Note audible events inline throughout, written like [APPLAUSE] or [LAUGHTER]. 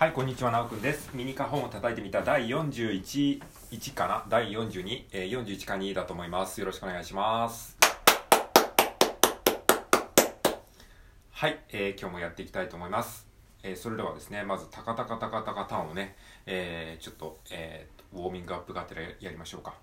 はい、こんにちは、なおくんです。ミニカ本を叩いてみた第41、1かな？第42、えー、41か2だと思います。よろしくお願いします。はい、えー今日もやっていきたいと思います。えーそれではですね、まず、タカタカタカタカタンをね、えーちょっと、えーウォーミングアップがてらやりましょうか。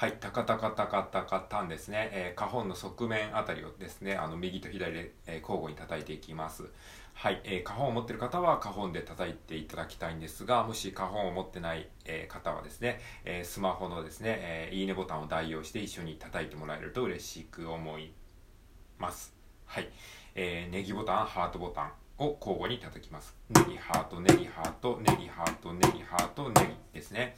はい、タカタカタカタカタンですね、えー、花本の側面あたりをですね、あの右と左で、えー交互に叩いていきます。はい、えー、花本を持っている方は花本で叩いていただきたいんですが、もし花本を持ってない、えー方はですね、えースマホのですね、えーいいねボタンを代用して一緒に叩いてもらえると嬉しく思います。はい、えーネギボタン、ハートボタンを交互に叩きます。ネギハート、ネギハート、ネギハート、ネギハート、ネギですね。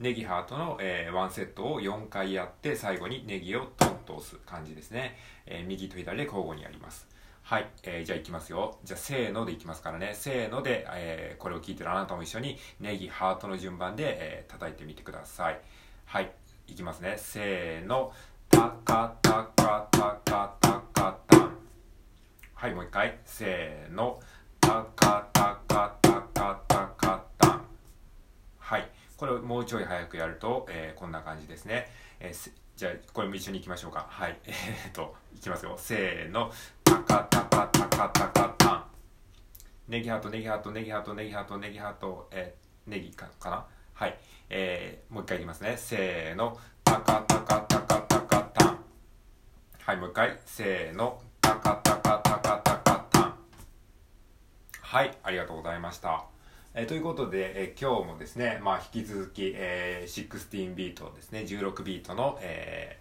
ネギハートの、えーワンセットを4回やって最後にネギをトンと押す感じですね、えー右と左で交互にやります。はい、えーじゃあいきますよ。じゃあせーのでいきますからね。せーので、えーこれを聞いてるあなたも一緒にネギハートの順番で、えー叩いてみてください。はいいきますね。せーの。タカタカタカタカタン。はいもう一回。せーの。タカタカタこれをもうちょい早くやると、えーこんな感じですね。えーじゃあ、これも一緒に行きましょうか。はい。[LAUGHS] えーっと、いきますよ。せーの。タカタカタカタカタン。ネギハート、ネギハート、ネギハート、ネギハート、ネギハト、えーネギかかな？はい。えーもう一回いきますね。せーの。タカタカタカタカタン。はい、もう一回。せーの。タカタカタカタカタン。はい、ありがとうございました。えーということで、えー今日もですね、まあ、引き続き、えー16ビートですね、16ビートの、えー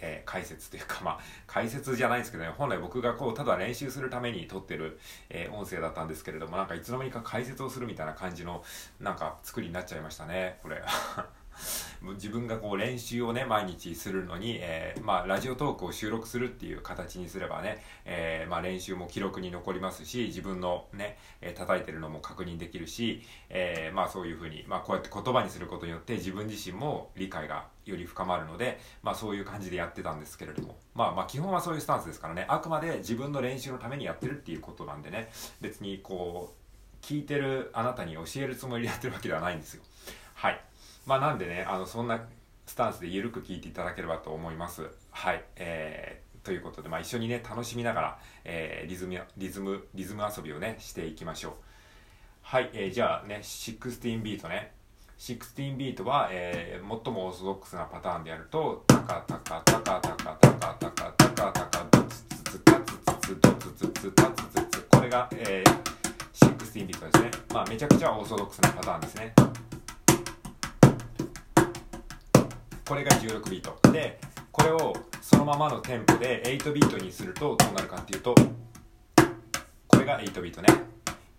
えー解説というか、まあ、解説じゃないですけどね、本来僕がこう、ただ練習するために撮ってる、えー音声だったんですけれども、なんかいつの間にか解説をするみたいな感じの、なんか作りになっちゃいましたね、これ。自分がこう練習をね毎日するのに、えーまあ、ラジオトークを収録するっていう形にすればね、えーまあ、練習も記録に残りますし自分のね、え叩いてるのも確認できるし、えーまあ、そういうふうに、まあ、こうやって言葉にすることによって自分自身も理解がより深まるので、まあ、そういう感じでやってたんですけれども、まあ、まあ基本はそういうスタンスですからねあくまで自分の練習のためにやってるっていうことなんでね別にこう聞いてるあなたに教えるつもりでやってるわけではないんですよ。はい。まあなんでねあのそんなスタンスで緩く聞いていただければと思います。はいえーということで、まあ、一緒にね楽しみながら、えーリズムリズムリズム遊びをねしていきましょう。はい、えーじゃあね16ビートね。16ビートは、えー最もオーソドックスなパターンでやるとタカタカタカタカタカタカタカタカドツツツタツツツドツツツタツツツこれが、えー、16ビートですねまあめちゃくちゃオーソドックスなパターンですねこれが16ビート。でこれをそのままのテンポで8ビートにするとどうなるかっていうとこれが8ビートね。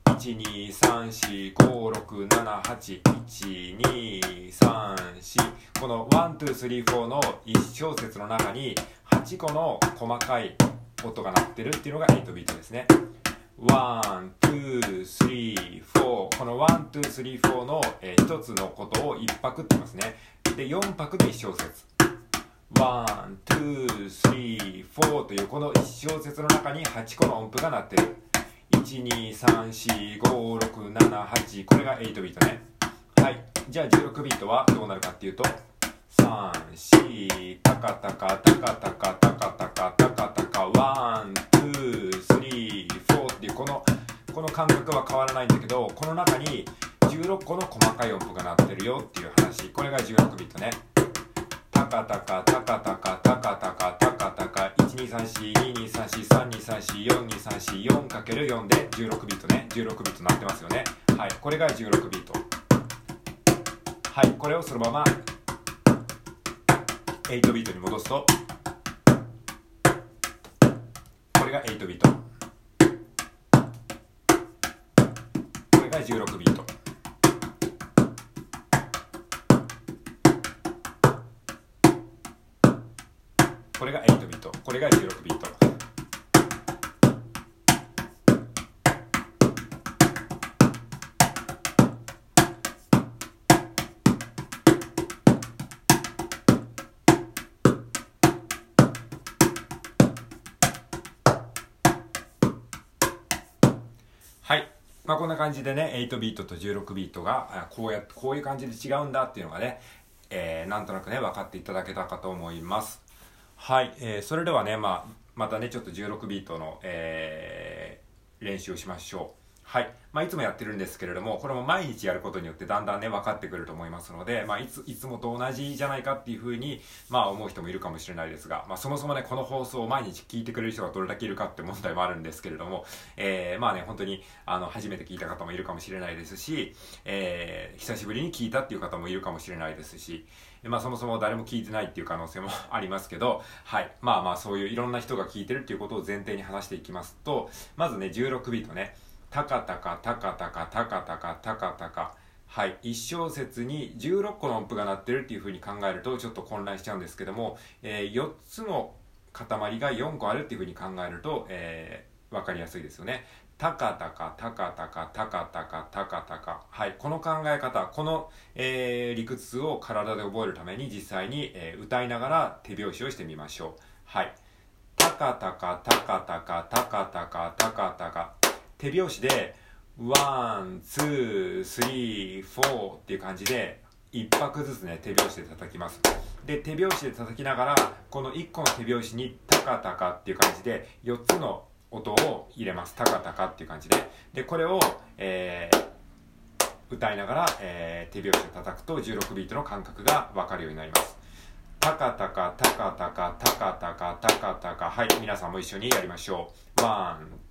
123456781234この12345の1小節の中に8個の細かい音が鳴ってるっていうのが8ビートですね。1,2,3,4この1,2,3,4の、えー、1つのことを1拍って言いますね。で4拍で1小節。1,2,3,4というこの1小節の中に8個の音符が鳴ってる。1,2,3,4,5,6,7,8これが8ビートね。はい。じゃあ16ビートはどうなるかっていうと3,4タカタカタカタカタカタカタカタカ。1,2,3,4感覚は変わらないんだけどこの中に16個の細かい音符が鳴ってるよっていう話。これが16ビートね。タカタカタカタカタカタカタカタカ 12342342344×4 で16ビートね。16ビートなってますよね。はいこれが16ビート。はいこれをそのまま8ビートに戻すとこれが8ビート。これが16ビート。これが8ビート。これが16ビート。まあこんな感じでね、8ビートと16ビートが、こうやって、こういう感じで違うんだっていうのがね、えー、なんとなくね、分かっていただけたかと思います。はい、えー、それではね、まあ、またね、ちょっと16ビートの、えー、練習をしましょう。はい。まあ、いつもやってるんですけれども、これも毎日やることによってだんだんね、分かってくると思いますので、まあ、いつ、いつもと同じじゃないかっていうふうに、まあ、思う人もいるかもしれないですが、まあ、そもそもね、この放送を毎日聞いてくれる人がどれだけいるかって問題もあるんですけれども、えー、まあね、本当に、あの、初めて聞いた方もいるかもしれないですし、えー、久しぶりに聞いたっていう方もいるかもしれないですし、まあ、そもそも誰も聞いてないっていう可能性も [LAUGHS] ありますけど、はい。まあまあ、そういういろんな人が聞いてるっていうことを前提に話していきますと、まずね、16ビートね、たかたかたかたかたかたかたかたかはい。1小節に16個の音符が鳴ってるっていう風に考えるとちょっと混乱しちゃうんですけども、えー、4つの塊が4個あるっていう風に考えると、えー、わかりやすいですよね。たかたかたかたかたかたかたかたか。はい。この考え方、この、えー、理屈を体で覚えるために実際に、えー、歌いながら手拍子をしてみましょう。はい。たかたかたかたかたかたかたかたか。手拍子で、 one、two、three、four っていう感じで、一拍ずつね、手拍子で叩きます。で、手拍子で叩きながら、この一個の手拍子にタカタカっていう感じで、4つの音を入れます。タカタカっていう感じで。で、これを、えー、歌いながら、えー、手拍子で叩くと16ビートの感覚がわかるようになります。タカタカ、タカタカ、タカタカ、タカタカ。はい、皆さんも一緒にやりましょう。ワン、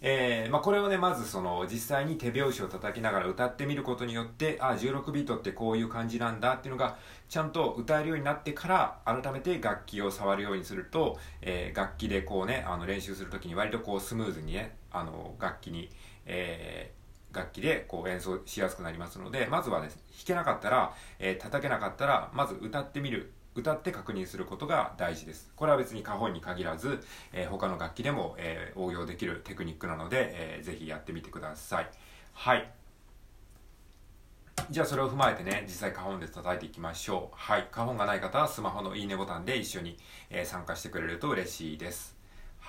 えー、まあ、これをね、まずその、実際に手拍子を叩きながら歌ってみることによって、あ、16ビートってこういう感じなんだっていうのが、ちゃんと歌えるようになってから、改めて楽器を触るようにすると、えー、楽器でこうね、あの、練習するときに割とこう、スムーズにね、あの、楽器に、えー、楽器でこう演奏しやすくなりますので、まずはね、弾けなかったら、えー、叩けなかったら、まず歌ってみる。歌って確認することが大事です。これは別に花本に限らず、えー、他の楽器でも、えー、応用できるテクニックなので、えー、ぜひやってみてください。はい。じゃあそれを踏まえてね、実際花本で叩いていきましょう。はい。花本がない方はスマホのいいねボタンで一緒に、えー、参加してくれると嬉しいです。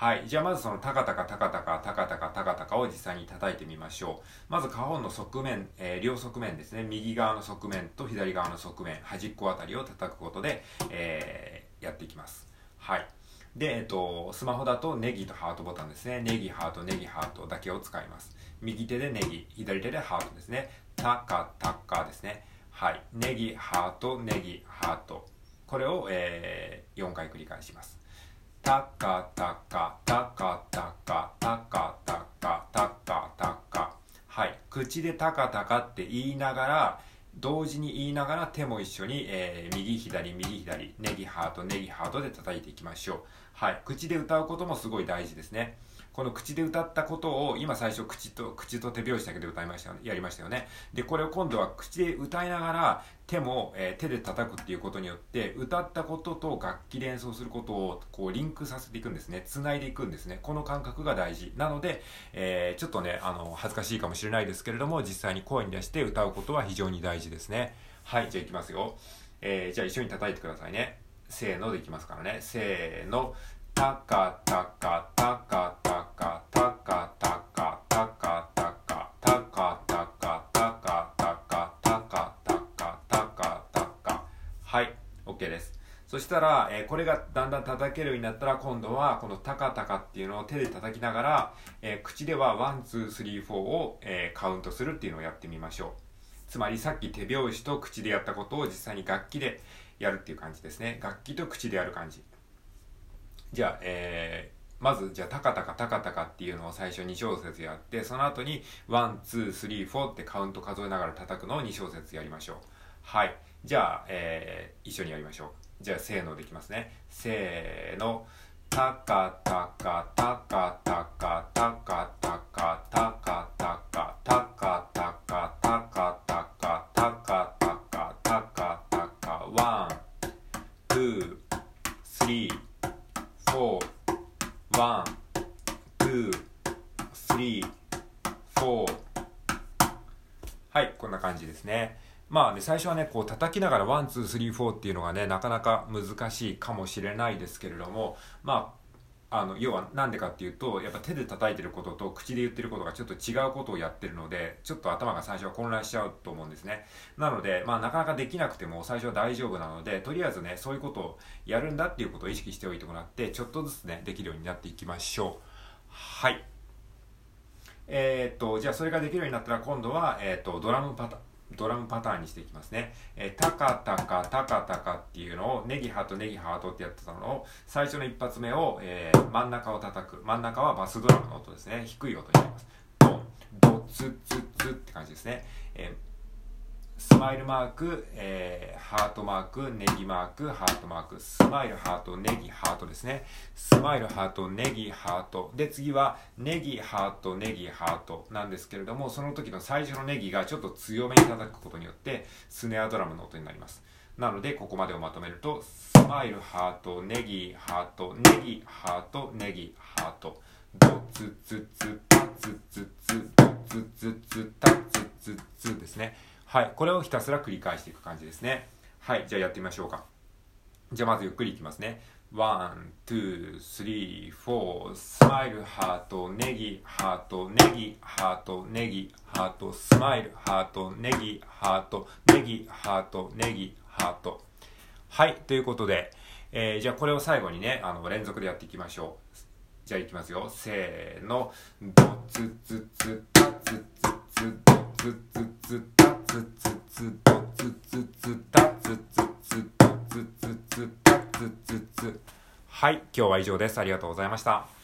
はい。じゃあまずそのタカタカタカタカタカタカタカタカを実際に叩いてみましょう。まず花本の側面、えー、両側面ですね。右側の側面と左側の側面、端っこあたりを叩くことで、えー、やっていきます。はい。で、えっと、スマホだとネギとハートボタンですね。ネギ、ハート、ネギ、ハートだけを使います。右手でネギ、左手でハートですね。タカタカですね。はい。ネギ、ハート、ネギ、ハート。これを、えー、4回繰り返します。タカタカタカタカタカタカタカ。タカはい。口でタカタカって言いながら同時に言いながら手も一緒に、えー、右左右左ネギハートネギハートで叩いていきましょう。はい。口で歌うこともすごい大事ですね。この口で歌ったことを、今最初口と、口と手拍子だけで歌いましたよね、やりましたよね。で、これを今度は口で歌いながら、手も、えー、手で叩くっていうことによって、歌ったことと楽器で演奏することを、こう、リンクさせていくんですね。繋いでいくんですね。この感覚が大事。なので、えー、ちょっとね、あの、恥ずかしいかもしれないですけれども、実際に声に出して歌うことは非常に大事ですね。はい、じゃあいきますよ。えー、じゃあ一緒に叩いてくださいね。せーのでいきますからね。せーの。たかたかたかたかしたら、えー、これがだんだん叩けるようになったら今度はこのタカタカっていうのを手で叩きながら、えー、口では one two three four を、えー、カウントするっていうのをやってみましょうつまりさっき手拍子と口でやったことを実際に楽器でやるっていう感じですね楽器と口でやる感じじゃあ、えー、まず、じゃあ、タカタカタカタカっていうのを最初2小節やって、その後に、 one、two、three、four ってカウント数えながら叩くのを2小節やりましょう。はい。じゃあ、えー、一緒にやりましょう。じゃあ、せーのでいきますね。せーの。たかたかたかたかまあね最初はねこう叩きながら one two three four っていうのがねなかなか難しいかもしれないですけれどもまああの要は何でかっていうとやっぱ手で叩いてることと口で言ってることがちょっと違うことをやってるのでちょっと頭が最初は混乱しちゃうと思うんですね。なのでまあなかなかできなくても最初は大丈夫なのでとりあえずねそういうことをやるんだっていうことを意識しておいてもらってちょっとずつねできるようになっていきましょう。はい。えー、っとじゃあそれができるようになったら今度は、えー、っとドラムパターン。ドラムパターンにしていきますね。えー、タカタカタカタカっていうのをネギハートネギハートってやってたのを最初の一発目を、えー、真ん中を叩く。真ん中はバスドラムの音ですね。低い音になります。ドンドツツツって感じですね、えースマイルマーク、えー、ハートマーク、ネギマーク、ハートマーク、スマイルハート、ネギハートですね。スマイルハート、ネギハート。で、次はネギハート、ネギハートなんですけれども、その時の最初のネギがちょっと強めに叩くことによって、スネアドラムの音になります。なので、ここまでをまとめると、スマイルハート、ネギハート、ネギハート、ネギハート。ドツツツツ、ドツツツタツツツですね。はい、これをひたすら繰り返していく感じですね。はい、じゃあやってみましょうか。じゃあまずゆっくりいきますね。 one、two、three、four、スマイル、ハート、ネギ、ハート、ネギ、ハート、ネギ、ハート、スマイル、ハート、ネギ、ハート、ネギ、ハート、ネギ、ハート。はい、ということで、えー、じゃあこれを最後にね、あの連続でやっていきましょう。じゃあいきますよ。せーの。ドツツツタツツツドツツツつつつとつつつたつつつとつつつたつつつはい今日は以上ですありがとうございました